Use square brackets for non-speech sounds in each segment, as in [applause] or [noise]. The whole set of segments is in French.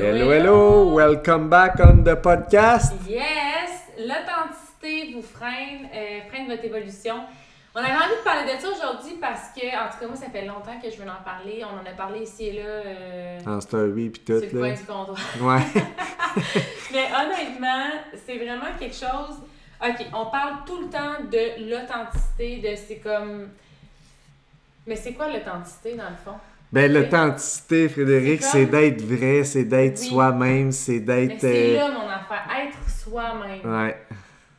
Hello, Hello, welcome back on the podcast. Yes! L'authenticité vous freine, euh, freine votre évolution. On avait envie de parler de ça aujourd'hui parce que, en tout cas, moi, ça fait longtemps que je veux en parler. On en a parlé ici et là. euh, En story pis tout, sur le du comptoir. [laughs] Ouais. [laughs] Mais honnêtement, c'est vraiment quelque chose. Ok, on parle tout le temps de l'authenticité, de c'est comme. Mais c'est quoi l'authenticité dans le fond? Ben, l'authenticité, Frédéric, C'est comme- d'être vrai, c'est d'être Oui. soi-même, c'est d'être. c'est euh, là mon affaire, être soi-même. Ouais.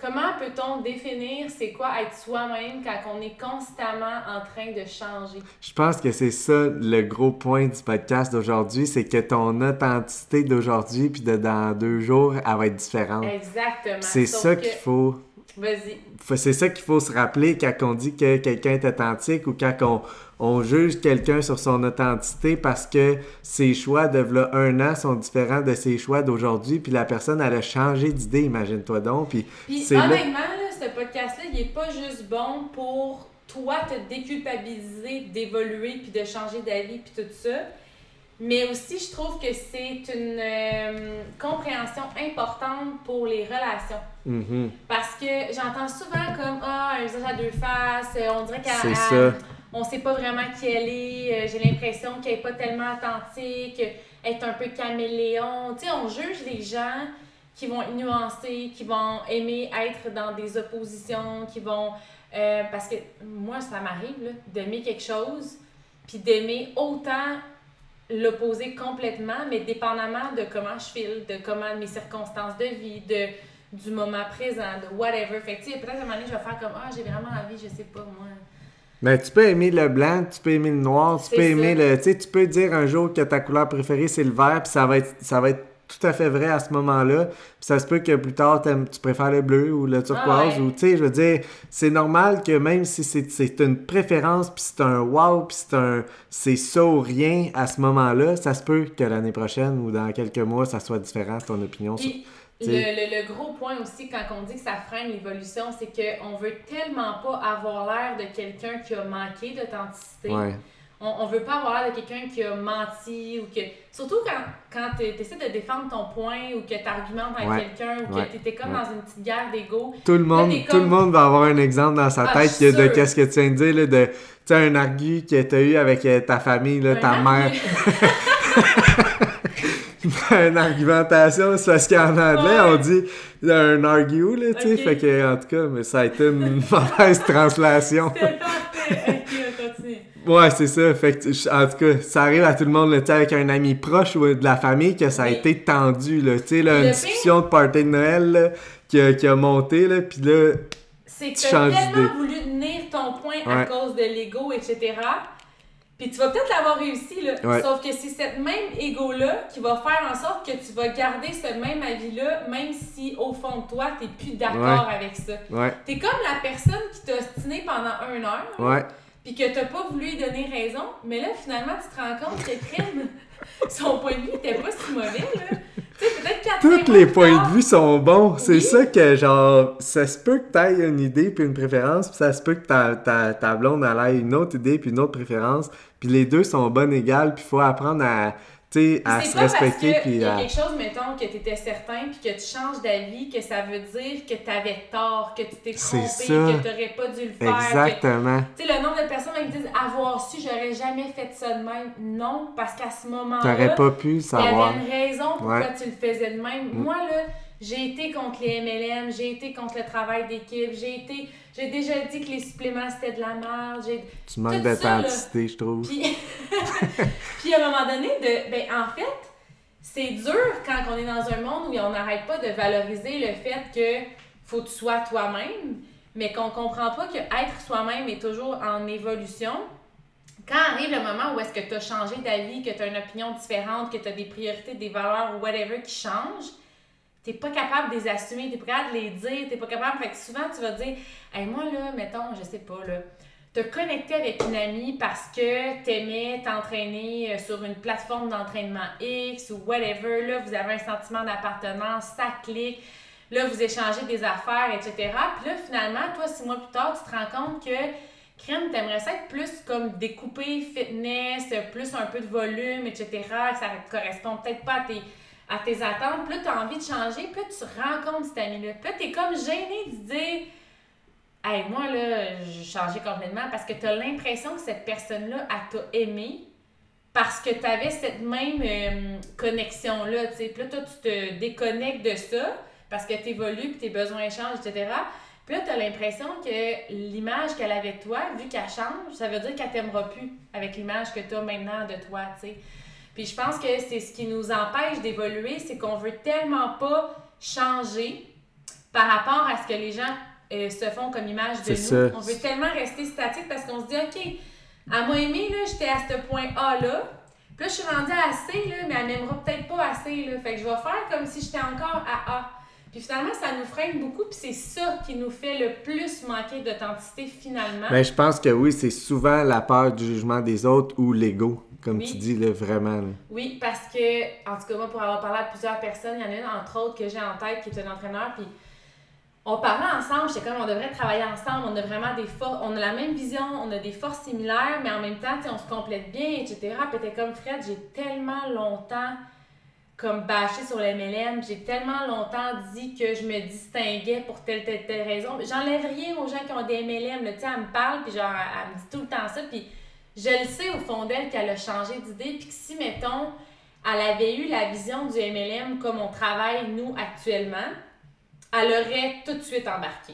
Comment peut-on définir c'est quoi être soi-même quand on est constamment en train de changer? Je pense que c'est ça le gros point du podcast d'aujourd'hui, c'est que ton authenticité d'aujourd'hui puis de dans deux jours, elle va être différente. Exactement. C'est ça qu'il faut. Vas-y. C'est ça qu'il faut se rappeler quand on dit que quelqu'un est authentique ou quand on, on juge quelqu'un sur son authenticité parce que ses choix de v'là un an sont différents de ses choix d'aujourd'hui, puis la personne elle a changé d'idée, imagine-toi donc, puis Puis c'est là. honnêtement, là, ce podcast-là, il est pas juste bon pour toi te déculpabiliser, d'évoluer, puis de changer d'avis, puis tout ça. Mais aussi, je trouve que c'est une euh, compréhension importante pour les relations. Mhm. Parce que j'entends souvent comme Ah, un visage à deux faces, euh, on dirait qu'elle. On sait pas vraiment qui elle est, euh, j'ai l'impression qu'elle est pas tellement authentique, elle est un peu caméléon. Tu sais, on juge les gens qui vont être nuancés, qui vont aimer être dans des oppositions, qui vont. euh, parce que moi, ça m'arrive d'aimer quelque chose, puis d'aimer autant l'opposer complètement, mais dépendamment de comment je file, de comment mes circonstances de vie, de du moment présent, de whatever. Fait que, tu sais, peut-être à un moment donné, je vais faire comme Ah, j'ai vraiment envie, je sais pas, moi. Mais tu peux aimer le blanc, tu peux aimer le noir, tu peux aimer le. Tu sais, tu peux dire un jour que ta couleur préférée c'est le vert, puis ça va être ça va être tout à fait vrai à ce moment-là. Puis ça se peut que plus tard tu préfères le bleu ou le turquoise Ah ouais. ou tu sais, je veux dire, c'est normal que même si c'est une préférence, puis c'est un wow, puis c'est un c'est ça ou rien à ce moment-là, ça se peut que l'année prochaine ou dans quelques mois ça soit différent ton opinion. sur- le, le, le gros point aussi, quand on dit que ça freine l'évolution, c'est qu'on veut tellement pas avoir l'air de quelqu'un qui a manqué d'authenticité. Ouais. On, on veut pas avoir l'air de quelqu'un qui a menti ou que. Surtout quand, quand tu essaies de défendre ton point ou que tu argumentes avec Ouais. quelqu'un ou Ouais. que tu étais comme Ouais. dans une petite guerre d'ego. Tout le monde, tout le monde va avoir un exemple dans sa Ah, tête que- de qu'est-ce que tu viens de dire, là, de, tu un argu que tu as eu avec euh, ta famille, là, ta mère. [laughs] une argumentation, c'est parce qu'en anglais, on dit un argue, là, tu sais, fait que, en tout cas, mais ça a été une [laughs] mauvaise translation. [laughs] Ouais, c'est ça, fait que, je- en tout cas, ça arrive à tout le monde, là, avec un ami proche ou de la famille, que ça a Oui. été tendu, là, tu sais, là, Le une pire- discussion de party de Noël, là, qui a, qui a monté, là, pis là, C'est que Tu tu as changes tellement voulu tenir ton point à cause de l'ego, etc. Puis tu vas peut-être l'avoir réussi, là. Ouais. Sauf que c'est cette même ego-là qui va faire en sorte que tu vas garder ce même avis-là, même si au fond de toi, tu plus d'accord avec ça. ouais, T'es comme la personne qui t'a ostiné pendant une heure, ouais. Puis que t'as pas voulu lui donner raison, mais là, finalement, tu te rends compte que crème, [laughs] son point de vue était pas si mauvais, là. Tu sais, peut-être quatre Tous les points de vue sont bons. C'est ça que, genre, ça se peut que t'ailles une idée puis une préférence, puis ça se peut que ta, ta, ta blonde elle ait une autre idée puis une autre préférence, puis les deux sont bonnes égales, puis faut apprendre à, sais, à se pas parce respecter qu'il puis y a à... quelque chose, mettons, que tu étais certain puis que tu changes d'avis, que ça veut dire que tu avais tort, que tu t'es trompé, que tu n'aurais pas dû le faire. que- Exactement. Tu sais, le nombre de personnes qui disent avoir su, j'aurais jamais fait ça de même. Non, parce qu'à ce moment-là, T'aurais pas pu le il y savoir. avait une raison pourquoi Ouais. tu le faisais de même. Mm. Moi, là, j'ai été contre les MLM, j'ai été contre le travail d'équipe, j'ai été. J'ai déjà dit que les suppléments c'était de la merde. J'ai... Tu manques d'authenticité, je trouve. Puis, [laughs] puis à un moment donné, de, ben, en fait, c'est dur quand on est dans un monde où on n'arrête pas de valoriser le fait que faut que tu sois toi-même, mais qu'on comprend pas que être soi-même est toujours en évolution. quand arrive le moment où est-ce que tu as changé ta vie, que tu as une opinion différente, que tu as des priorités, des valeurs ou whatever qui changent, t'es pas capable de les assumer, t'es pas capable de les dire, t'es pas capable. Fait que souvent, tu vas dire, hey, moi, là, mettons, je sais pas, là, te connecter avec une amie parce que t'aimais t'entraîner euh, sur une plateforme d'entraînement X ou whatever, là, vous avez un sentiment d'appartenance, ça clique, là, vous échangez des affaires, etc. Puis là, finalement, toi, six mois plus tard, tu te rends compte que crème, t'aimerais ça être plus comme découpé, fitness, plus un peu de volume, etc., ça correspond peut-être pas à tes à tes attentes, là, tu as envie de changer, là, tu rencontres cet ami-là. Là, tu es comme gêné de dire Hey, moi, là, j'ai changé complètement parce que tu as l'impression que cette personne-là, elle t'a aimé parce que tu avais cette même euh, connexion-là. Puis là, toi, tu te déconnectes de ça parce que tu évolues, puis tes besoins changent, etc. Puis là, tu as l'impression que l'image qu'elle avait de toi, vu qu'elle change, ça veut dire qu'elle t'aimera plus avec l'image que tu as maintenant de toi, tu sais. Puis je pense que c'est ce qui nous empêche d'évoluer, c'est qu'on veut tellement pas changer par rapport à ce que les gens euh, se font comme image de nous. On veut tellement rester statique parce qu'on se dit, OK, elle m'a aimé, là, j'étais à ce point A-là. Puis là, je suis rendue à C, là, mais elle m'aimera peut-être pas assez. Là. Fait que je vais faire comme si j'étais encore à A. Puis finalement, ça nous freine beaucoup, puis c'est ça qui nous fait le plus manquer d'authenticité finalement. Mais ben, je pense que oui, c'est souvent la peur du jugement des autres ou l'ego comme tu dis, là, vraiment. Oui, parce que, en tout cas, moi, pour avoir parlé à plusieurs personnes, il y en a une, entre autres, que j'ai en tête, qui est un entraîneur, puis on parlait ensemble, j'étais comme, on devrait travailler ensemble, on a vraiment des forces, on a la même vision, on a des forces similaires, mais en même temps, on se complète bien, etc. Puis t'es comme, Fred, j'ai tellement longtemps comme bâché sur les MLM, j'ai tellement longtemps dit que je me distinguais pour telle, telle, telle raison. J'enlève rien aux gens qui ont des MLM, tu sais, elle me parle, puis genre, elle me dit tout le temps ça, puis je le sais au fond d'elle qu'elle a changé d'idée, puis que si, mettons, elle avait eu la vision du MLM comme on travaille, nous, actuellement, elle aurait tout de suite embarqué.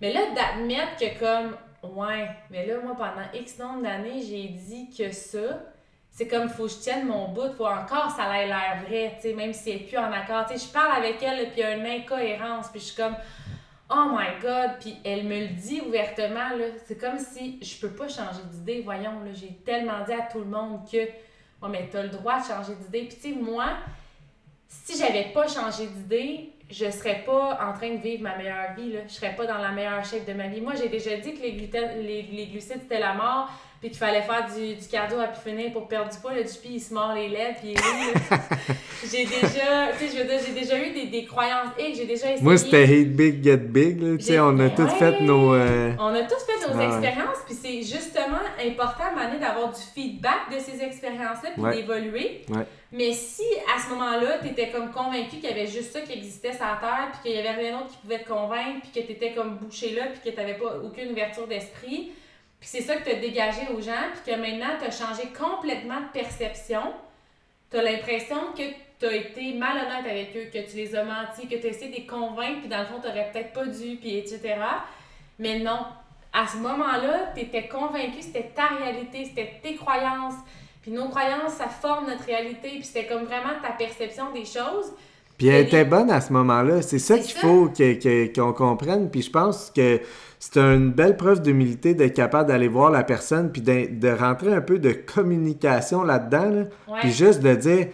Mais là, d'admettre que comme, ouais, mais là, moi, pendant X nombre d'années, j'ai dit que ça, c'est comme, faut que je tienne mon bout, faut encore ça ait l'air vrai, tu sais, même si elle n'est plus en accord. Tu je parle avec elle, puis il y a une incohérence, puis je suis comme, Oh my God! Puis elle me le dit ouvertement, là. C'est comme si je peux pas changer d'idée. Voyons, là, j'ai tellement dit à tout le monde que, oh, mais t'as le droit de changer d'idée. Puis tu sais, moi, si j'avais pas changé d'idée, je serais pas en train de vivre ma meilleure vie, là. Je serais pas dans la meilleure shape de ma vie. Moi, j'ai déjà dit que les, les, les glucides, c'était la mort puis qu'il fallait faire du, du cardio à finir pour perdre du poids. Le Dupi, il se mord les lèvres, puis [laughs] j'ai déjà, tu sais, je veux dire, j'ai déjà eu des, des croyances et j'ai déjà essayé. Moi, c'était hate big, get big, tu sais, on a tous fait nos... Euh, on a tous fait nos expériences, puis c'est justement important un d'avoir du feedback de ces expériences-là, puis d'évoluer. Mais si, à ce moment-là, tu étais comme convaincu qu'il y avait juste ça qui existait sur la Terre, puis qu'il y avait rien d'autre qui pouvait te convaincre, puis que tu étais comme bouché là, puis que tu n'avais pas aucune ouverture d'esprit, puis c'est ça que tu as dégagé aux gens, puis que maintenant, tu as changé complètement de perception. Tu as l'impression que tu as été malhonnête avec eux, que tu les as menti, que tu as essayé de les convaincre, puis dans le fond, tu n'aurais peut-être pas dû, puis etc. Mais non. À ce moment-là, tu étais convaincu, c'était ta réalité, c'était tes croyances. Puis nos croyances, ça forme notre réalité, puis c'était comme vraiment ta perception des choses. Puis elle était bonne à ce moment-là. C'est ça qu'il faut qu'on comprenne. Puis je pense que c'est une belle preuve d'humilité d'être capable d'aller voir la personne puis de, rentrer un peu de communication là-dedans. Puis juste de dire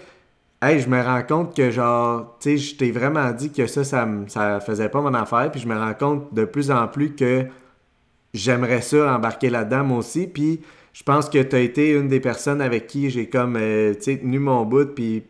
Hey, je me rends compte que genre, tu sais, je t'ai vraiment dit que ça, ça, ça faisait pas mon affaire. Puis je me rends compte de plus en plus que j'aimerais ça embarquer là-dedans moi aussi. Puis je pense que tu as été une des personnes avec qui j'ai comme, euh, tu sais, tenu mon bout. Puis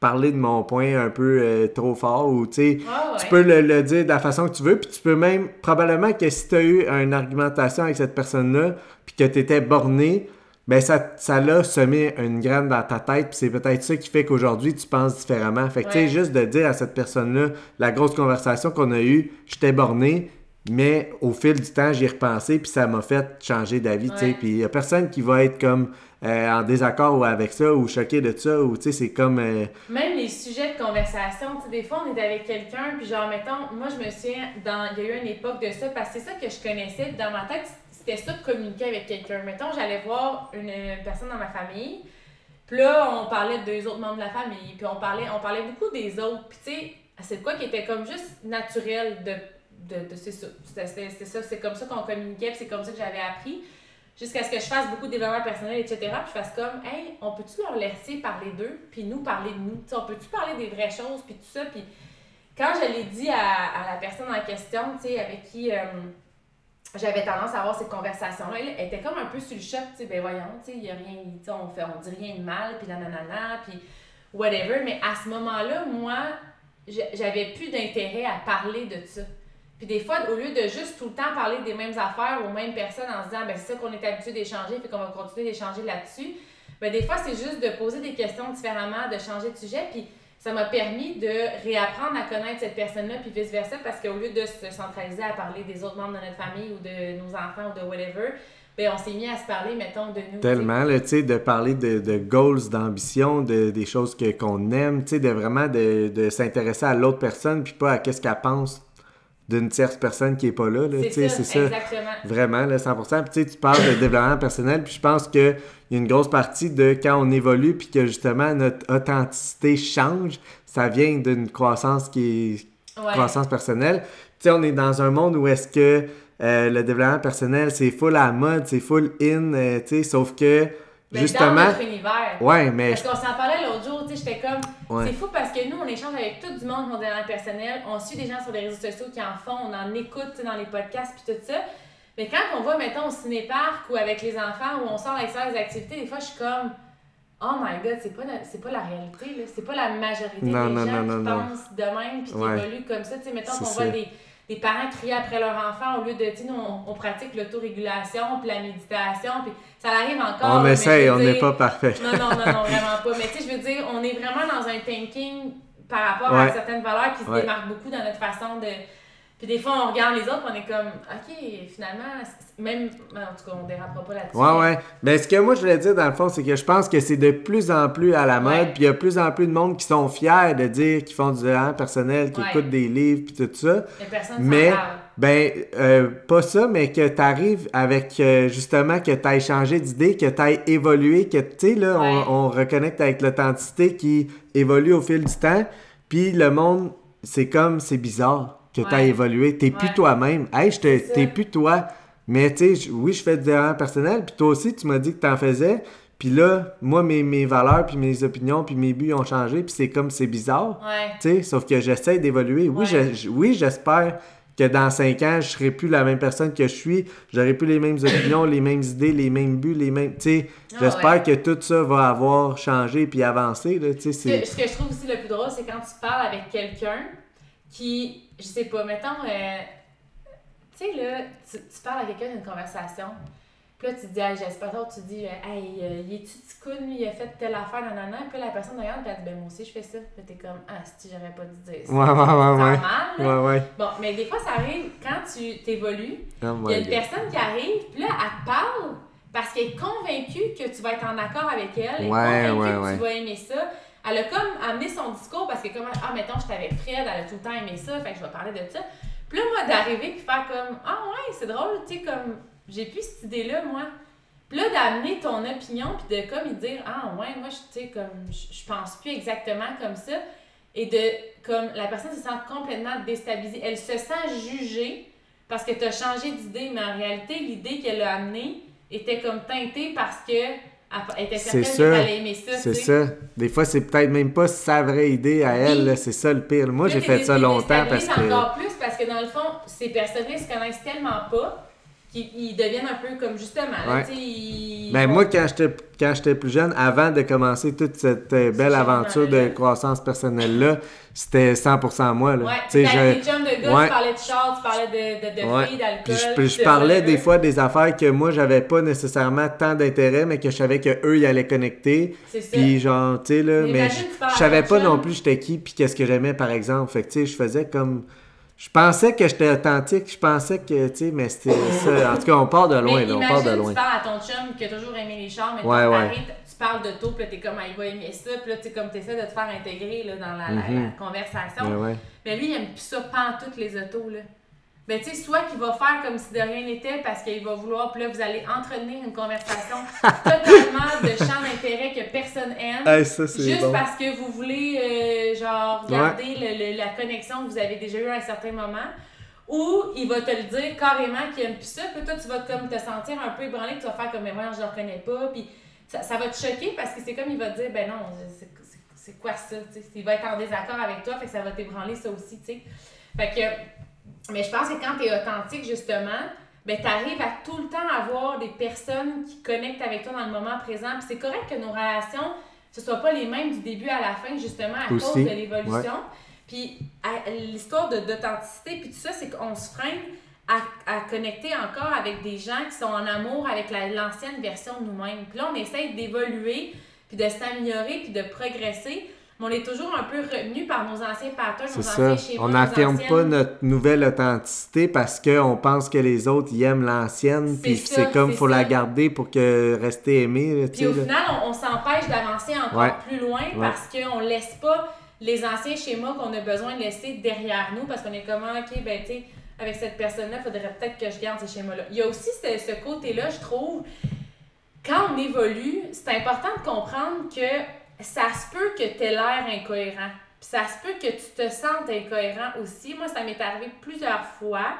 parler de mon point un peu euh, trop fort ou tu sais, ah, tu peux le, dire de la façon que tu veux, puis tu peux même, probablement que si tu as eu une argumentation avec cette personne-là, puis que tu étais borné, ben ça, ça l'a semé une graine dans ta tête, puis c'est peut-être ça qui fait qu'aujourd'hui tu penses différemment. Fait que tu sais, juste de dire à cette personne-là, la grosse conversation qu'on a eue, j'étais borné, mais au fil du temps, j'y ai repensé, puis ça m'a fait changer d'avis, tu sais. Puis il n'y a personne qui va être comme euh, en désaccord avec ça, ou choqué de ça, ou tu sais, c'est comme. Euh, Même les sujets de conversation, tu sais, des fois, on est avec quelqu'un, puis genre, mettons, moi, je me souviens, dans... il y a eu une époque de ça, parce que c'est ça que je connaissais, dans ma tête, c'était ça de communiquer avec quelqu'un. Mettons, j'allais voir une, personne dans ma famille, puis là, on parlait de deux autres membres de la famille, puis on parlait, on parlait beaucoup des autres, puis tu sais, c'est quoi qui était comme juste naturel de de, c'est ça. c'est ça, c'est comme ça qu'on communiquait, c'est comme ça que j'avais appris. Jusqu'à ce que je fasse beaucoup de développement personnel, etc. Puis je fasse comme, hey, on peut-tu leur laisser parler d'eux, puis nous parler de nous? On peut-tu parler des vraies choses, puis tout ça? Puis quand je l'ai dit à, à, la personne en question, tu sais, avec qui euh, j'avais tendance à avoir cette conversation-là, elle était comme un peu sur le choc, tu sais, ben voyons, tu sais, il y a rien, on fait, on dit rien de mal, puis nanana, puis whatever. Mais à ce moment-là, moi, j'avais plus d'intérêt à parler de ça. Puis des fois, au lieu de juste tout le temps parler des mêmes affaires aux mêmes personnes en se disant, ben c'est ça qu'on est habitué d'échanger, puis qu'on va continuer d'échanger là-dessus, ben des fois, c'est juste de poser des questions différemment, de changer de sujet, puis ça m'a permis de réapprendre à connaître cette personne-là, puis vice-versa, parce qu'au lieu de se centraliser à parler des autres membres de notre famille ou de nos enfants ou de whatever, ben on s'est mis à se parler, mettons, de nous. Tellement, tu sais, de parler de, de goals, d'ambition, de, des choses que, qu'on aime, tu sais, de vraiment de, de s'intéresser à l'autre personne, puis pas à qu'est-ce qu'elle pense d'une tierce personne qui est pas là. C'est ça, ça, exactement. Vraiment, là, 100%. Puis tu parles de développement personnel, puis je pense qu'il y a une grosse partie de quand on évolue, puis que justement notre authenticité change, ça vient d'une croissance qui est croissance personnelle. Tu sais, on est dans un monde où est-ce que euh, le développement personnel, c'est full à la mode, c'est full in, euh, tu sais, sauf que mais Justement. Dans notre univers. Ouais, mais. Parce qu'on s'en parlait l'autre jour, tu sais, j'étais comme. C'est fou parce que nous, on échange avec tout du monde qui ont des personnel. On suit des gens sur les réseaux sociaux qui en font, on en écoute dans les podcasts puis tout ça. Mais quand on va, mettons, au ciné-parc ou avec les enfants où on sort avec ça des activités, des fois, je suis comme. Oh my god, c'est pas, c'est pas la réalité, là. C'est pas la majorité des gens qui pensent de même puis qui évoluent comme ça. Tu sais, mettons qu'on voit des les parents crier après leur enfant au lieu de, tu sais, nous, on, pratique l'autorégulation, puis la méditation, puis ça arrive encore. On essaye, on n'est pas parfait. Non, non, non, non, [laughs] vraiment pas. Mais tu sais, je veux dire, on est vraiment dans un thinking par rapport à certaines valeurs qui se démarquent beaucoup dans notre façon de puis des fois, on regarde les autres, on est comme, OK, finalement, même, en tout cas, on dérapera pas là-dessus. Ouais, ouais. Mais ce que moi, je voulais dire, dans le fond, c'est que je pense que c'est de plus en plus à la mode, puis il y a de plus en plus de monde qui sont fiers de dire qu'ils font du développement personnel, qui écoutent des livres, puis tout ça. mais, ben, euh, pas ça, mais que tu arrives avec, euh, justement, que tu ailles changé d'idée, que tu ailles évolué, que, tu sais, là, on, on reconnecte avec l'authenticité qui évolue au fil du temps, puis le monde, c'est comme, c'est bizarre que tu as évolué. T'es plus toi-même. Hey, t'es plus toi. Mais tu sais, oui, je fais du développement personnel. Puis toi aussi, tu m'as dit que tu en faisais. Puis là, moi, mes, mes valeurs, puis mes opinions, puis mes buts ont changé. Puis c'est comme, c'est bizarre. Tu sais, sauf que j'essaie d'évoluer. Oui, oui, j'espère que dans cinq ans, je serai plus la même personne que je suis. J'aurai plus les mêmes opinions, les mêmes idées, les mêmes buts, les mêmes. Tu sais, ah j'espère que tout ça va avoir changé puis avancé. Là, ce, que, ce que je trouve aussi le plus drôle, c'est quand tu parles avec quelqu'un qui, je sais pas, mettons, euh, tu sais, là, tu, parles à quelqu'un d'une conversation, puis là, tu te dis, hey, j'espère, tu dis, hey, euh, il est-tu ticoun, lui, il a fait telle affaire, nanana, puis là, la personne regarde, puis elle dit, ben, moi aussi, je fais ça. Puis t'es comme, ah, si, j'aurais pas dû dire ça. Ouais, ouais, ouais, ouais. mal, Ouais, ouais. Bon, mais des fois, ça arrive quand tu t'évolues, oh il y a une personne qui arrive, puis là, elle te parle parce qu'elle est convaincue que tu vas être en accord avec elle, elle est convaincue que tu vas aimer ça elle a comme amené son discours parce que comme ah mettons je t'avais Fred, elle a tout le temps aimé ça, fait que je vais parler de ça. Puis là moi d'arriver puis faire comme ah ouais, c'est drôle, tu sais comme j'ai plus cette idée là moi. Puis là d'amener ton opinion puis de comme dire ah ouais, moi je tu sais comme je pense plus exactement comme ça et de comme la personne se sent complètement déstabilisée, elle se sent jugée parce que tu as changé d'idée mais en réalité l'idée qu'elle a amenée était comme teintée parce que c'est ça. C'est ça. Des fois, c'est peut-être même pas sa vraie idée à elle. C'est ça le pire. Moi, j'ai fait ça longtemps parce que. encore plus parce que dans le fond, ces personnes-là se connaissent tellement pas qu'ils deviennent un peu comme justement. ben, moi, quand j'étais, quand j'étais plus jeune, avant de commencer toute cette euh, belle aventure de croissance personnelle-là, c'était 100% moi. Là. Ouais, tu parlais de gars, tu parlais de char, tu parlais de, de, de filles, d'alcool. Puis je, parlais des fois des affaires que moi, j'avais pas nécessairement tant d'intérêt, mais que je savais qu'eux, ils allaient connecter. C'est ça. Puis genre, tu sais, là, mais, je savais pas non plus j'étais qui, puis qu'est-ce que j'aimais, par exemple. Fait que, tu sais, je faisais comme je pensais que j'étais authentique, je pensais que, tu sais, mais c'était ça. En tout cas, on part de loin, là, on part de loin. tu parles à ton chum qui a toujours aimé les chars, mais ouais, ouais. tu parles de tout, puis là, t'es comme, ah, il va aimer ça, puis là, tu comme, t'essaies de te faire intégrer, là, dans la, la, mm-hmm. conversation. Mais lui, il aime plus ça, pas toutes les autos, là ben, tu sais, soit qu'il va faire comme si de rien n'était parce qu'il va vouloir, puis là, vous allez entretenir une conversation [laughs] totalement de champ d'intérêt que personne aime. juste parce que vous voulez, euh, genre, garder le, la connexion que vous avez déjà eue à un certain moment. Ou il va te le dire carrément qu'il aime plus ça, puis toi, tu vas comme te sentir un peu ébranlé, tu vas faire comme, mais voyons, je le reconnais pas, puis ça, ça va te choquer parce que c'est comme il va te dire, ben non, c'est- quoi ça, tu sais, il va être en désaccord avec toi, fait que ça va t'ébranler ça aussi, tu sais. Fait que, mais je pense que quand tu es authentique, justement, ben tu arrives à tout le temps avoir des personnes qui connectent avec toi dans le moment présent, puis c'est correct que nos relations, ce soit pas les mêmes du début à la fin, justement, à Aussi, cause de l'évolution. Puis l'histoire de- d'authenticité, puis tout ça, c'est qu'on se freine à, à connecter encore avec des gens qui sont en amour avec la- l'ancienne version de nous-mêmes. Puis là, on essaye d'évoluer, puis de s'améliorer, puis de progresser, mais on est toujours un peu retenu par nos anciens patterns, nos ça. anciens schémas, On n'affirme anciennes- pas notre nouvelle authenticité parce qu'on pense que les autres y aiment l'ancienne, puis c'est comme faut ça. la garder pour que rester aimé. Puis au là. final, on, on s'empêche d'avancer encore Ouais. plus loin Ouais. parce qu'on laisse pas les anciens schémas qu'on a besoin de laisser derrière nous parce qu'on est comme, Ah, OK, ben, tu sais, avec cette personne-là, il faudrait peut-être que je garde ces schémas-là. Il y a aussi ce, ce côté-là, je trouve, quand on évolue, c'est important de comprendre que ça se peut que tu aies l'air incohérent. Puis ça se peut que tu te sentes incohérent aussi. Moi, ça m'est arrivé plusieurs fois.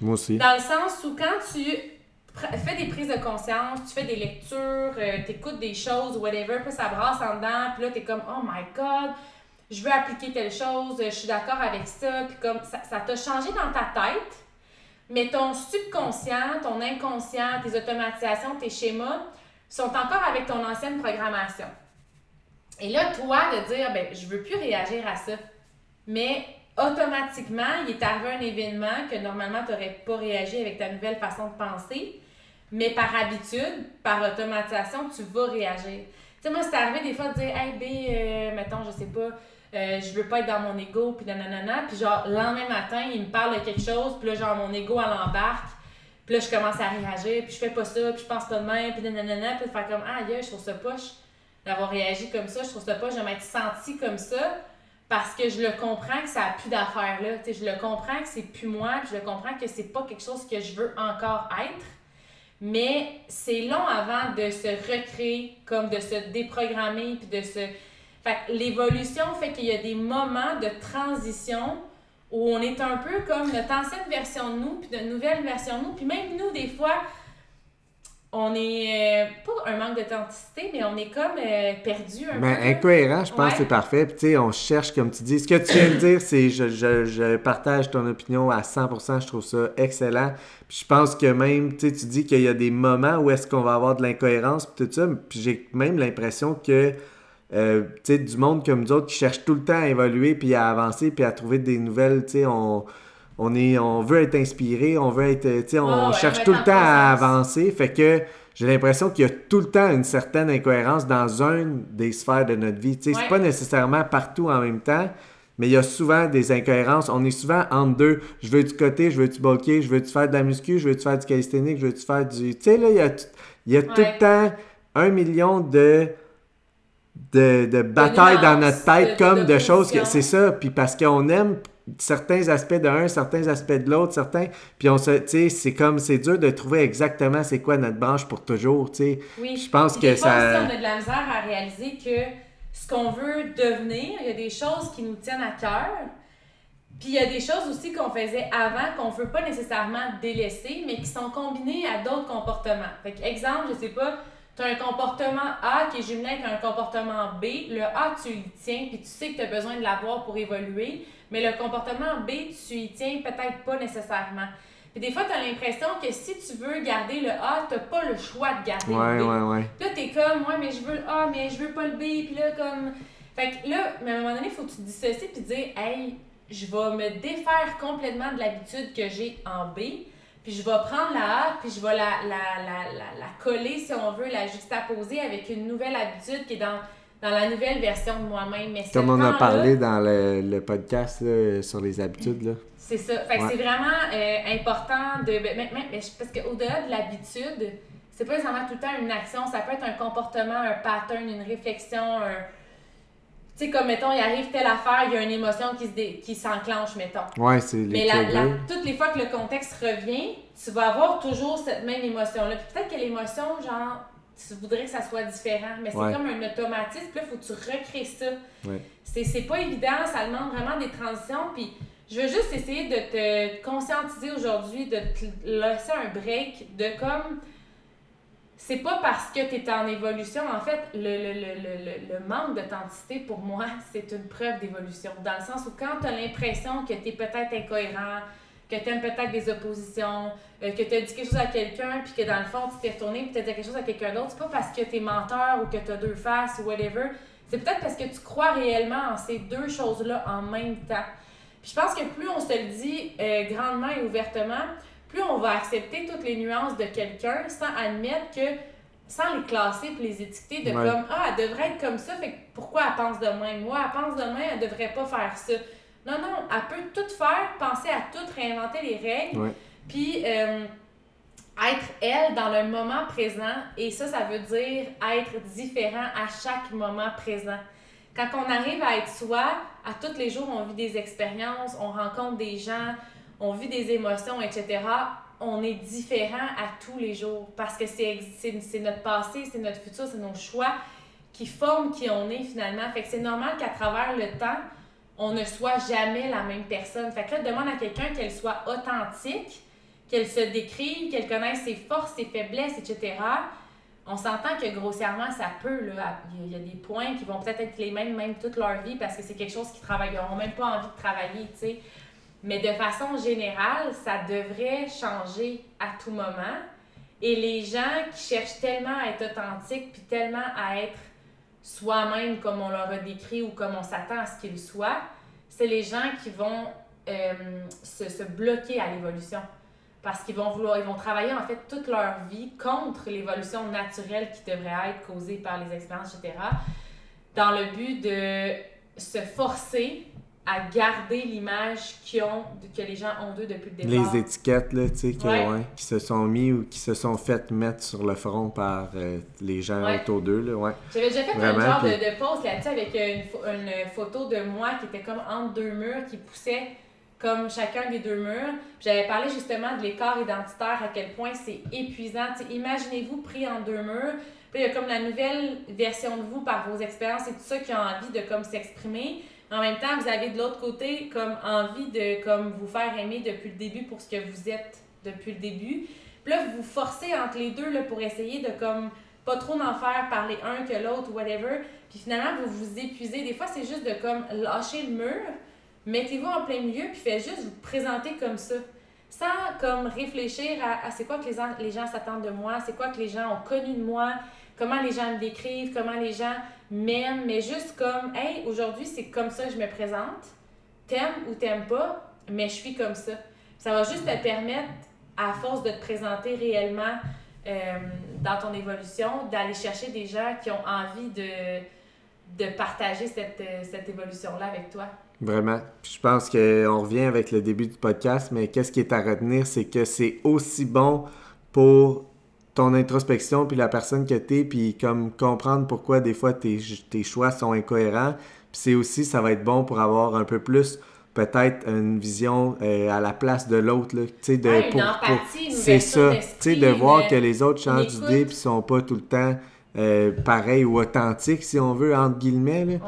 Moi aussi. Dans le sens où quand tu fais des prises de conscience, tu fais des lectures, tu écoutes des choses, whatever, puis ça brasse en dedans, puis là, tu es comme, oh my god, je veux appliquer telle chose, je suis d'accord avec ça, puis comme ça ça t'a changé dans ta tête, mais ton subconscient, ton inconscient, tes automatisations, tes schémas sont encore avec ton ancienne programmation. Et là, toi, de dire, ben, je veux plus réagir à ça. Mais automatiquement, il est arrivé un événement que normalement, tu n'aurais pas réagi avec ta nouvelle façon de penser. Mais par habitude, par automatisation, tu vas réagir. Tu sais, moi, c'est arrivé des fois de dire, hey, B, euh, mettons, je sais pas, euh, je veux pas être dans mon ego, puis nanana. Puis genre, le lendemain matin, il me parle de quelque chose, puis là, genre, mon ego, elle embarque. Puis là, je commence à réagir, puis je fais pas ça, puis je pense pas de même, puis nanana. Puis de faire comme, ah, aïe, je trouve ça poche d'avoir réagi comme ça, je trouve ça poche de m'être senti comme ça. Parce que je le comprends que ça n'a plus d'affaires là. Je le comprends que c'est plus moi, je le comprends que c'est pas quelque chose que je veux encore être. Mais c'est long avant de se recréer, comme de se déprogrammer, puis de se. Fait l'évolution fait qu'il y a des moments de transition où on est un peu comme notre ancienne version de nous, puis de nouvelle version de nous. Puis même nous, des fois, on est euh, pas un manque d'authenticité, mais on est comme euh, perdu un Ben, peu. incohérent, je pense Ouais. que c'est parfait. Puis, tu sais, on cherche, comme tu dis. Ce que tu viens de dire, c'est je, je, je partage ton opinion à 100%. Je trouve ça excellent. Puis, je pense que même, tu sais, tu dis qu'il y a des moments où est-ce qu'on va avoir de l'incohérence, puis tout ça. Puis, j'ai même l'impression que, euh, tu sais, du monde comme nous autres qui cherche tout le temps à évoluer, puis à avancer, puis à trouver des nouvelles, tu sais, on. On, est, on veut être inspiré, on veut être, tu sais, on cherche tout le temps à avancer. Fait que j'ai l'impression qu'il y a tout le temps une certaine incohérence dans un des sphères de notre vie. Tu sais, Ouais. C'est pas nécessairement partout en même temps, mais il y a souvent des incohérences. On est souvent entre deux. Je veux du côté, je veux du bulkier, je veux tu faire de la muscu, je veux tu faire du calisthénique, je veux tu faire du. Tu sais, là, il y a, t- il y a tout le temps un million de. De, de batailles dans notre tête de- comme de, de choses que c'est ça puis parce qu'on aime certains aspects de un certains aspects de l'autre certains puis on se tu sais c'est comme c'est dur de trouver exactement c'est quoi notre branche pour toujours tu sais Oui. je pense que ça- aussi, on a de la misère à réaliser que ce qu'on veut devenir, il y a des choses qui nous tiennent à cœur. Puis il y a des choses aussi qu'on faisait avant qu'on ne veut pas nécessairement délaisser, mais qui sont combinées à d'autres comportements. Fait que, exemple, je sais pas, tu as un comportement A qui est jumelé avec un comportement B. Le A, tu y tiens, puis tu sais que tu as besoin de l'avoir pour évoluer. Mais le comportement B, tu y tiens peut-être pas nécessairement. Puis des fois, tu as l'impression que si tu veux garder le A, tu pas le choix de garder ouais le B. ouais ouais Puis là, t'es comme, ouais, mais je veux le A, mais je veux pas le B. Puis là, comme. Fait que là, mais à un moment donné, il faut que tu te dissocies puis dire, hey, je vais me défaire complètement de l'habitude que j'ai en B. Puis je vais prendre la A, puis je vais la, la, la, la, la coller, si on veut, la juxtaposer avec une nouvelle habitude qui est dans, dans la nouvelle version de moi-même. Mais comme on a parlé dans le, le podcast là, sur les habitudes là c'est ça. Fait que Ouais. c'est vraiment euh, important de. ben, mais- mais- mais je- parce qu'au-delà de l'habitude, c'est pas nécessairement tout le temps une action, ça peut être un comportement, un pattern, une réflexion, un. Tu sais, comme mettons, il arrive telle affaire, il y a une émotion qui se dé- qui s'enclenche, mettons. ouais c'est les Mais la, toutes les fois que le contexte revient, tu vas avoir toujours cette même émotion-là. Puis peut-être que l'émotion, genre, tu voudrais que ça soit différent, mais c'est Ouais. comme un automatisme. Puis là, il faut que tu recrées ça. Ouais. C'est, c'est pas évident, ça demande vraiment des transitions. Puis Je veux juste essayer de te conscientiser aujourd'hui, de te laisser un break, de comme. C'est pas parce que tu es en évolution. En fait, le, le, le, le manque d'authenticité, pour moi, c'est une preuve d'évolution. Dans le sens où quand tu as l'impression que tu es peut-être incohérent, que tu aimes peut-être des oppositions, euh, que tu as dit quelque chose à quelqu'un, puis que dans le fond, tu t'es retourné, puis tu as dit quelque chose à quelqu'un d'autre, c'est pas parce que tu es menteur ou que tu as deux faces ou whatever. C'est peut-être parce que tu crois réellement en ces deux choses-là en même temps. Puis je pense que plus on se le dit euh, grandement et ouvertement, plus on va accepter toutes les nuances de quelqu'un sans admettre que, sans les classer et les étiqueter de comme Ah, elle devrait être comme ça, fait pourquoi elle pense de même? Moi, elle pense de même, elle devrait pas faire ça. Non, non, elle peut tout faire, penser à tout, réinventer les règles, puis euh, être elle dans le moment présent. Et ça, ça veut dire être différent à chaque moment présent. Quand on arrive à être soi, à tous les jours, on vit des expériences, on rencontre des gens, on vit des émotions, etc. On est différent à tous les jours parce que c'est notre passé, c'est notre futur, c'est nos choix qui forment qui on est finalement. Fait que c'est normal qu'à travers le temps, on ne soit jamais la même personne. Fait que là, demande à quelqu'un qu'elle soit authentique, qu'elle se décrive, qu'elle connaisse ses forces, ses faiblesses, etc on s'entend que grossièrement, ça peut, là, il y a des points qui vont peut-être être les mêmes même toute leur vie parce que c'est quelque chose qu'ils travailleront même pas envie de travailler, tu sais. Mais de façon générale, ça devrait changer à tout moment. Et les gens qui cherchent tellement à être authentiques puis tellement à être soi-même comme on leur a décrit ou comme on s'attend à ce qu'ils soient, c'est les gens qui vont euh, se, se bloquer à l'évolution parce qu'ils vont vouloir, ils vont travailler en fait toute leur vie contre l'évolution naturelle qui devrait être causée par les expériences, etc., dans le but de se forcer à garder l'image ont, que les gens ont d'eux depuis le départ. Les étiquettes, là, tu sais, qui se sont mis ou qui se sont faites mettre sur le front par euh, les gens autour d'eux, là, ouais. J'avais déjà fait un genre de, de post là-dessus avec une, une, photo de moi qui était comme entre deux murs, qui poussait comme chacun des deux murs. J'avais parlé justement de l'écart identitaire, à quel point c'est épuisant. Imaginez-vous pris en deux murs. Puis il y a comme la nouvelle version de vous par vos expériences et tout ça qui ont envie de comme s'exprimer. En même temps, vous avez de l'autre côté comme envie de comme vous faire aimer depuis le début pour ce que vous êtes depuis le début. Puis là, vous vous forcez entre les deux là, pour essayer de comme pas trop en faire parler un que l'autre whatever. Puis finalement, vous vous épuisez. Des fois, c'est juste de comme lâcher le mur mettez-vous en plein milieu puis faites juste vous présenter comme ça. Sans comme réfléchir à, c'est quoi que les, les gens s'attendent de moi, c'est quoi que les gens ont connu de moi, comment les gens me décrivent, comment les gens m'aiment, mais juste comme, hey, aujourd'hui c'est comme ça que je me présente. T'aimes ou t'aimes pas, mais je suis comme ça. Ça va juste te permettre, à force de te présenter réellement euh, dans ton évolution, d'aller chercher des gens qui ont envie de, de partager cette, cette évolution-là avec toi. Vraiment. je pense qu'on revient avec le début du podcast, mais qu'est-ce qui est à retenir, c'est que c'est aussi bon pour ton introspection, puis la personne que t'es, puis comme comprendre pourquoi des fois tes, tes choix sont incohérents. Puis c'est aussi, ça va être bon pour avoir un peu plus peut-être une vision euh, à la place de l'autre. Tu sais, de, c'est ça. Tu sais, de voir que les autres changent d'idée puis sont pas tout le temps euh, pareil ou authentique, si on veut, entre guillemets, là,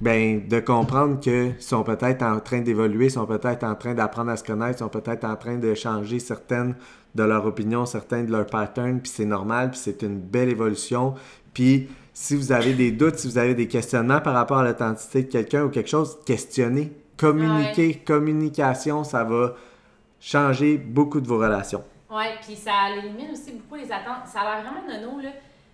ben, de comprendre qu'ils sont peut-être en train d'évoluer, sont peut-être en train d'apprendre à se connaître, sont peut-être en train de changer certaines de leurs opinions, certains de leurs patterns, puis c'est normal, puis c'est une belle évolution. Puis si vous avez des doutes, si vous avez des questionnements par rapport à l'authenticité de quelqu'un ou quelque chose, questionnez, communiquez, communication, ça va changer beaucoup de vos relations. Oui, puis ça élimine aussi beaucoup les attentes. Ça a l'air vraiment nono, là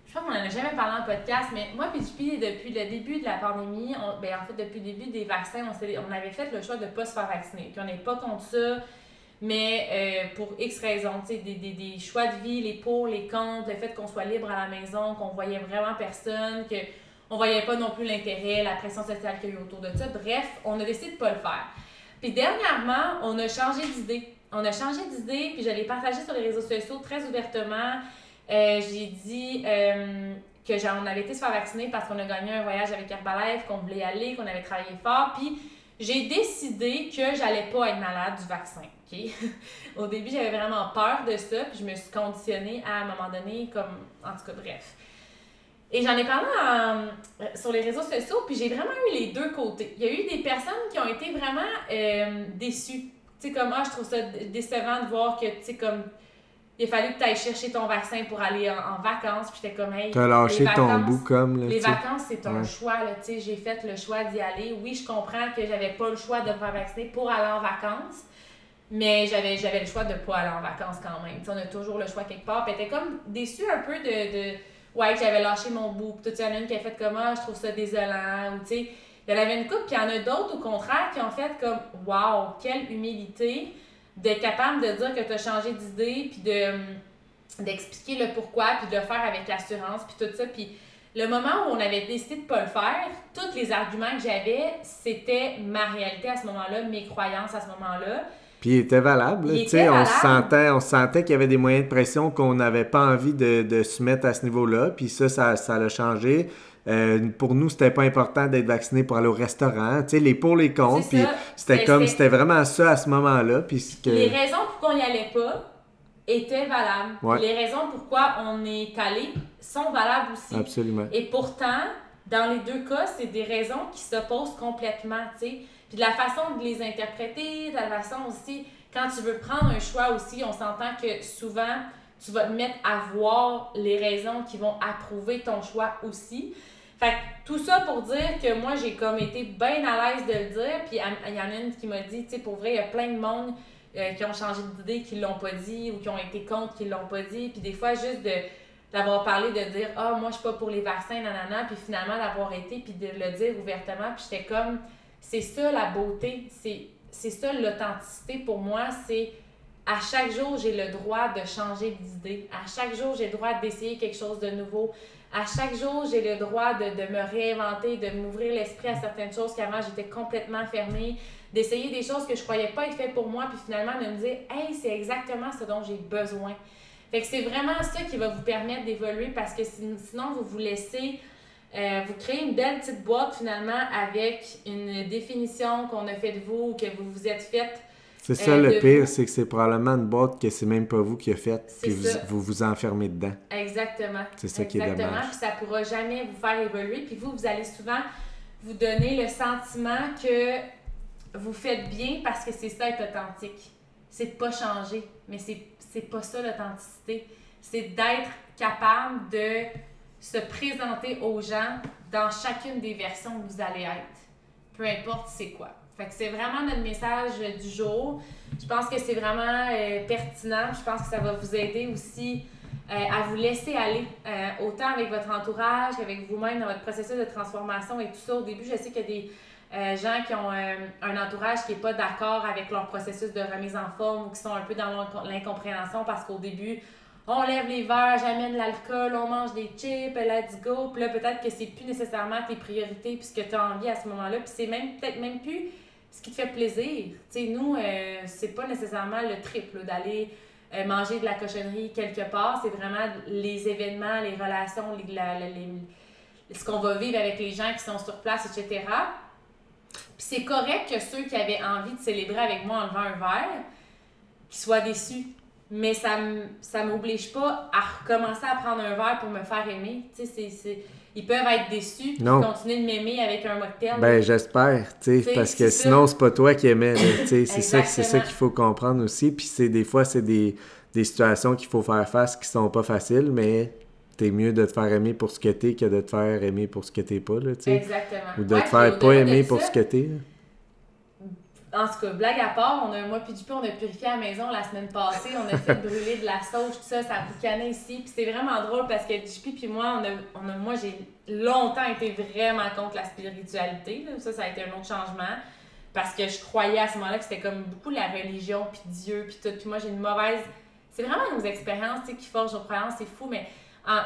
je crois qu'on n'en a jamais parlé en podcast, mais moi puis depuis le début de la pandémie, ben en fait, depuis le début des vaccins, on, avait fait le choix de ne pas se faire vacciner. Puis on n'est pas contre ça, mais euh, pour X raisons, des, des, des, choix de vie, les pour, les contre, le fait qu'on soit libre à la maison, qu'on voyait vraiment personne, que on voyait pas non plus l'intérêt, la pression sociale qu'il y a eu autour de ça. Bref, on a décidé de pas le faire. Puis dernièrement, on a changé d'idée. On a changé d'idée, puis je l'ai partagé sur les réseaux sociaux très ouvertement. Euh, j'ai dit euh, que on avait été se faire vacciner parce qu'on a gagné un voyage avec Herbalife, qu'on voulait y aller, qu'on avait travaillé fort. Puis j'ai décidé que j'allais pas être malade du vaccin. [laughs] Au début, j'avais vraiment peur de ça, puis je me suis conditionnée à, un moment donné, comme. En tout cas, bref. Et j'en ai parlé euh, sur les réseaux sociaux, puis j'ai vraiment eu les deux côtés. Il y a eu des personnes qui ont été vraiment déçues. Tu sais, comme, ah, je trouve ça décevant de voir que, tu sais, comme, il a fallu que tu ailles chercher ton vaccin pour aller en, vacances. Puis j'étais comme, hey. T'as lâché ton bout comme. Là, les vacances, c'est ton choix, là. Tu sais, j'ai fait le choix d'y aller. Oui, je comprends que j'avais pas le choix de me faire vacciner pour aller en vacances. Mais j'avais, j'avais le choix de pas aller en vacances quand même. sais, on a toujours le choix quelque part. Puis était comme déçue un peu de ouais, que j'avais lâché mon bout. Puis il y en a une qui a fait comme, ah, je trouve ça désolant. Ou, tu sais, il y en avait une couple, puis il y en a d'autres, au contraire, qui ont fait comme, waouh, quelle humilité d'être capable de dire que tu as changé d'idée, puis de, hum, d'expliquer le pourquoi, puis de le faire avec l'assurance, puis tout ça. Puis le moment où on avait décidé de pas le faire, tous les arguments que j'avais, c'était ma réalité à ce moment-là, mes croyances à ce moment-là. Puis il était valable. Il était On sentait, on sentait qu'il y avait des moyens de pression qu'on n'avait pas envie de, de, se mettre à ce niveau-là. Puis ça, ça, ça l'a changé. Euh, pour nous, c'était pas important d'être vacciné pour aller au restaurant. Tu sais, les pour, les contre. Puis c'était comme, c'était vraiment ça à ce moment-là. Puis Les raisons pour qu'on n'y allait pas étaient valables. Les raisons pourquoi on est allé sont valables aussi. Absolument. Et pourtant, dans les deux cas, c'est des raisons qui s'opposent complètement, tu sais. Puis de la façon de les interpréter, de la façon aussi, quand tu veux prendre un choix aussi, on s'entend que souvent, tu vas te mettre à voir les raisons qui vont approuver ton choix aussi. Fait que tout ça pour dire que moi, j'ai comme été bien à l'aise de le dire. Puis il y en a une qui m'a dit, tu sais, pour vrai, il y a plein de monde euh, qui ont changé d'idée, qui l'ont pas dit, ou qui ont été contre, qui l'ont pas dit. Puis des fois, juste de d'avoir parlé, de dire, ah, moi, je suis pas pour les vaccins, nanana, puis finalement d'avoir été, puis de le dire ouvertement. Puis j'étais comme, c'est ça la beauté, c'est ça l'authenticité pour moi, c'est à chaque jour, j'ai le droit de changer d'idée. À chaque jour, j'ai le droit d'essayer quelque chose de nouveau. À chaque jour, j'ai le droit de, de, me réinventer, de m'ouvrir l'esprit à certaines choses qu'avant j'étais complètement fermée, d'essayer des choses que je croyais pas être faites pour moi, puis finalement de me dire, hey, c'est exactement ce dont j'ai besoin. Fait que c'est vraiment ça qui va vous permettre d'évoluer parce que sinon, vous vous laissez euh, vous créez une belle petite boîte finalement avec une définition qu'on a fait de vous, que vous vous êtes faite. C'est ça euh, le pire, c'est que c'est probablement une boîte que c'est même pas vous qui a faite, puis vous, vous, enfermez dedans. Exactement. C'est ça qui est dommage. Exactement, puis ça pourra jamais vous faire évoluer, puis vous, vous allez souvent vous donner le sentiment que vous faites bien parce que c'est ça être authentique. C'est de pas changer, mais c'est pas ça l'authenticité. C'est d'être capable de se présenter aux gens dans chacune des versions que vous allez être. Peu importe c'est quoi. Fait que c'est vraiment notre message du jour. Je pense que c'est vraiment euh, pertinent. Je pense que ça va vous aider aussi euh, à vous laisser aller, euh, autant avec votre entourage qu'avec vous-même dans votre processus de transformation et tout ça. Au début, je sais qu'il y a des gens qui ont un entourage qui n'est pas d'accord avec leur processus de remise en forme ou qui sont un peu dans l'incompréhension parce qu'au début, on lève les verres, j'amène l'alcool, on mange des chips, let's go. Puis là, peut-être que c'est plus nécessairement tes priorités puis ce que tu as envie à ce moment-là. Puis c'est même peut-être même plus ce qui te fait plaisir. Tu sais, nous, euh, c'est pas nécessairement le triple d'aller euh, manger de la cochonnerie quelque part. C'est vraiment les événements, les relations, les, ce qu'on va vivre avec les gens qui sont sur place, etc. Puis c'est correct que ceux qui avaient envie de célébrer avec moi en levant un verre, qu'ils soient déçus mais ça ça m'oblige pas à recommencer à prendre un verre pour me faire aimer. Tu sais, ils peuvent être déçus et continuer de m'aimer avec un mocktail. Ben, j'espère, tu sais, parce que sinon, c'est pas toi qui aimais. c'est ça, ça qu'il faut comprendre aussi. Puis c'est des fois, c'est des, des, situations qu'il faut faire face qui sont pas faciles, mais t'es mieux de te faire aimer pour ce que t'es que de te faire aimer pour ce que t'es pas, là, tu sais. Exactement. Ou de te faire pas aimer pour ce que t'es. En tout cas, blague à part, on a, moi puis on a purifié à la maison la semaine passée, on a fait [laughs] brûler de la sauge, tout ça, ça a boucané ici. Puis c'est vraiment drôle parce que JP puis moi, on a, on a moi j'ai longtemps été vraiment contre la spiritualité. Ça, ça a été un autre changement. Parce que je croyais à ce moment-là que c'était comme beaucoup la religion, puis Dieu, puis tout. Puis moi, j'ai une mauvaise... C'est vraiment nos expériences qui forgent nos croyances, c'est fou, mais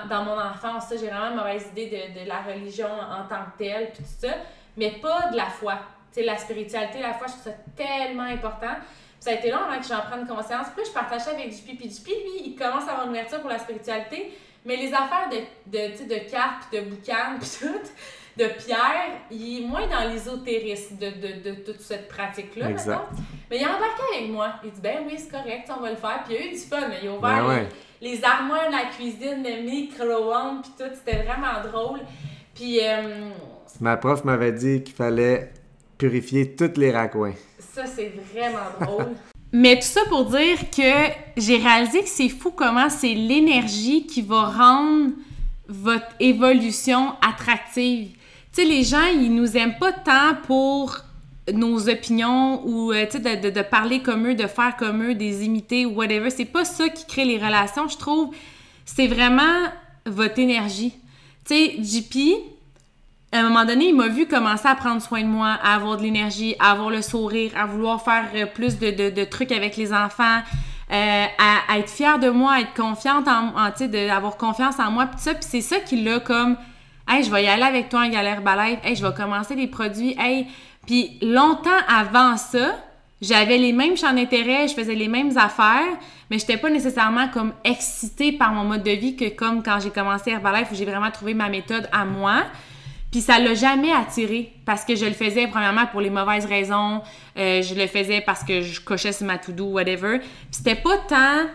dans mon enfance, j'ai vraiment une mauvaise idée de, de la religion en tant que telle, puis tout ça. Mais pas de la foi la spiritualité, la foi, je trouve ça tellement important. ça a été long avant que j'en prenne conscience. Puis je partageais avec JP. Puis JP, lui, il commence à avoir une ouverture pour la spiritualité. Mais les affaires de, de, de cartes, de boucan, puis tout, de Pierre, il est moins dans l'ésotérisme de, de, de, toute cette pratique-là. Mais il a embarqué avec moi. Il dit, ben oui, c'est correct, on va le faire. Puis il a eu du fun. Il a ouvert Ben ouais. les, les armoires la cuisine, le micro-ondes, puis tout. C'était vraiment drôle. Puis euh, Ma prof m'avait dit qu'il fallait purifier les raccoins. ça, c'est vraiment drôle. [laughs] Mais tout ça pour dire que j'ai réalisé que c'est fou comment c'est l'énergie qui va rendre votre évolution attractive. Tu sais, les gens, ils nous aiment pas tant pour nos opinions ou euh, de, de- de parler comme eux, de faire comme eux, des imiter ou whatever. C'est pas ça qui crée les relations, je trouve. C'est vraiment votre énergie. Tu sais, JP, à un moment donné, il m'a vu commencer à prendre soin de moi, à avoir de l'énergie, à avoir le sourire, à vouloir faire euh, plus de, trucs avec les enfants, euh, à, être fier de moi, à être confiante en, en tu sais, d'avoir confiance en moi, pis ça. Puis c'est ça qui l'a comme, hey, je vais y aller avec toi en galère balève, hey, je vais commencer des produits, hey. Puis longtemps avant ça, j'avais les mêmes champs d'intérêt, je faisais les mêmes affaires, mais j'étais pas nécessairement comme excitée par mon mode de vie que comme quand j'ai commencé Herbalife où j'ai vraiment trouvé ma méthode à moi. Puis ça l'a jamais attiré parce que je le faisais premièrement pour les mauvaises raisons, euh, je le faisais parce que je cochais sur ma to-do, whatever. Puis c'était pas tant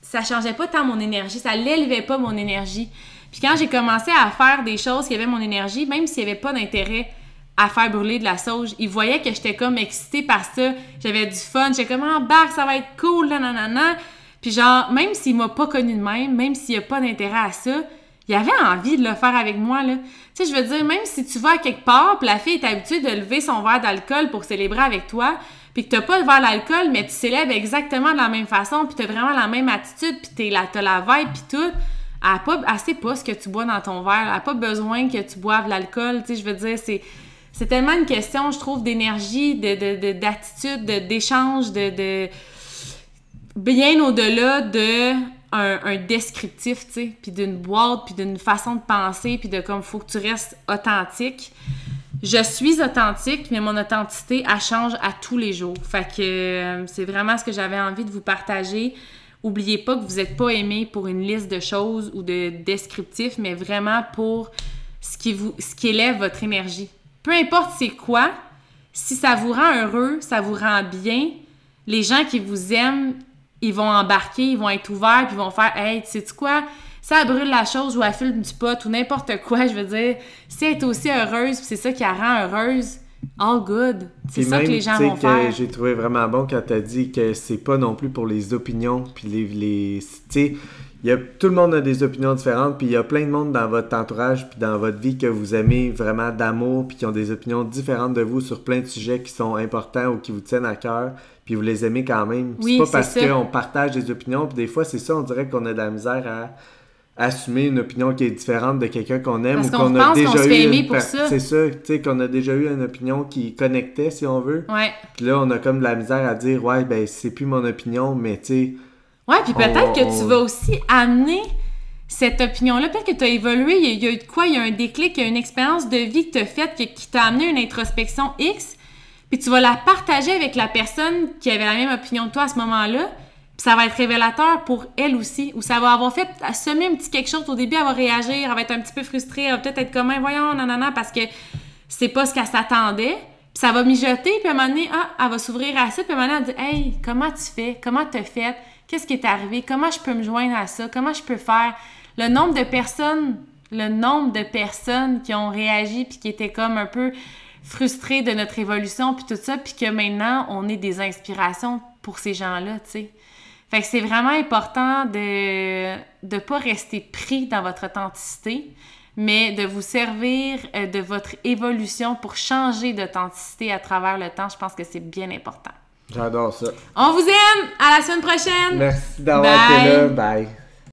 ça changeait pas tant mon énergie, ça l'élevait pas mon énergie. Puis quand j'ai commencé à faire des choses qui avaient mon énergie, même s'il y avait pas d'intérêt à faire brûler de la sauge, ils voyaient que j'étais comme excitée par ça, j'avais du fun, j'étais comme embarque, ça va être cool, nanana. Puis genre, même s'il m'a pas connu de même, même s'il y a pas d'intérêt à ça, il avait envie de le faire avec moi, là. Tu sais, je veux dire, même si tu vas à quelque part, puis la fille est habituée de lever son verre d'alcool pour célébrer avec toi, puis que t'as pas le verre d'alcool, mais tu célèbres exactement de la même façon, puis t'as vraiment la même attitude, puis t'es la, t'as la vibe, puis tout, elle pas, elle sait pas ce que tu bois dans ton verre, elle a pas besoin que tu boives l'alcool, tu sais, je veux dire, c'est... C'est tellement une question, je trouve, d'énergie, de, de, de- d'attitude, de, d'échange, de, de... Bien au-delà de un, descriptif, tu sais, puis d'une boîte, puis d'une façon de penser, puis de comme, faut que tu restes authentique. Je suis authentique, mais mon authenticité, elle change à tous les jours. Fait que euh, c'est vraiment ce que j'avais envie de vous partager. Oubliez pas que vous n'êtes pas aimé pour une liste de choses ou de descriptifs, mais vraiment pour ce qui, vous, ce qui élève votre énergie. Peu importe c'est quoi, si ça vous rend heureux, ça vous rend bien, les gens qui vous aiment, ils vont embarquer, ils vont être ouverts, puis ils vont faire Hey, tu sais quoi? Ça brûle la chose ou elle filme du pot ou n'importe quoi, je veux dire. Si elle est aussi heureuse, puis c'est ça qui la rend heureuse, all good. C'est ça même, que les gens sais, vont que faire. J'ai trouvé vraiment bon quand t'as dit que c'est pas non plus pour les opinions, puis les... les tu sais, il y a, tout le monde a des opinions différentes, puis il y a plein de monde dans votre entourage, puis dans votre vie que vous aimez vraiment d'amour, puis qui ont des opinions différentes de vous sur plein de sujets qui sont importants ou qui vous tiennent à cœur, puis vous les aimez quand même. Oui, c'est pas parce qu'on partage des opinions, puis des fois, c'est ça, on dirait qu'on a de la misère à assumer une opinion qui est différente de quelqu'un qu'on aime Parce ou qu'on qu'on a déjà fait eu une pour ça. c'est ça tu sais qu'on a déjà eu une opinion qui connectait si on veut Ouais. puis là, on a comme de la misère à dire, ouais, ben, c'est plus mon opinion, mais tu sais, Ouais, puis peut-être que on- tu vas aussi amener cette opinion-là. Peut-être que tu as évolué, il y, a, eu de quoi, il y a un déclic, il y a une expérience de vie que tu as faite qui t'a amené une introspection X, puis tu vas la partager avec la personne qui avait la même opinion que toi à ce moment-là, puis ça va être révélateur pour elle aussi, ou ça va avoir fait semer un petit quelque chose. Au début, elle va réagir, elle va être un petit peu frustrée, elle va peut-être être comme, voyons, nanana, parce que c'est pas ce qu'elle s'attendait. Puis ça va mijoter, puis à un moment donné, ah, elle va s'ouvrir à ça, puis à un moment donné, elle va dire Hey, comment tu fais? Comment t'as fait? Qu'est-ce qui est arrivé? Comment je peux me joindre à ça? Comment je peux faire? Le nombre de personnes, le nombre de personnes qui ont réagi, puis qui étaient comme un peu frustrées de notre évolution, puis tout ça, puis que maintenant, on est des inspirations pour ces gens-là, tu sais. Fait que c'est vraiment important de ne pas rester pris dans votre authenticité, mais de vous servir euh, de votre évolution pour changer d'authenticité à travers le temps. Je pense que c'est bien important. j'adore ça. On vous aime! À la semaine prochaine! Merci d'avoir été là. Bye.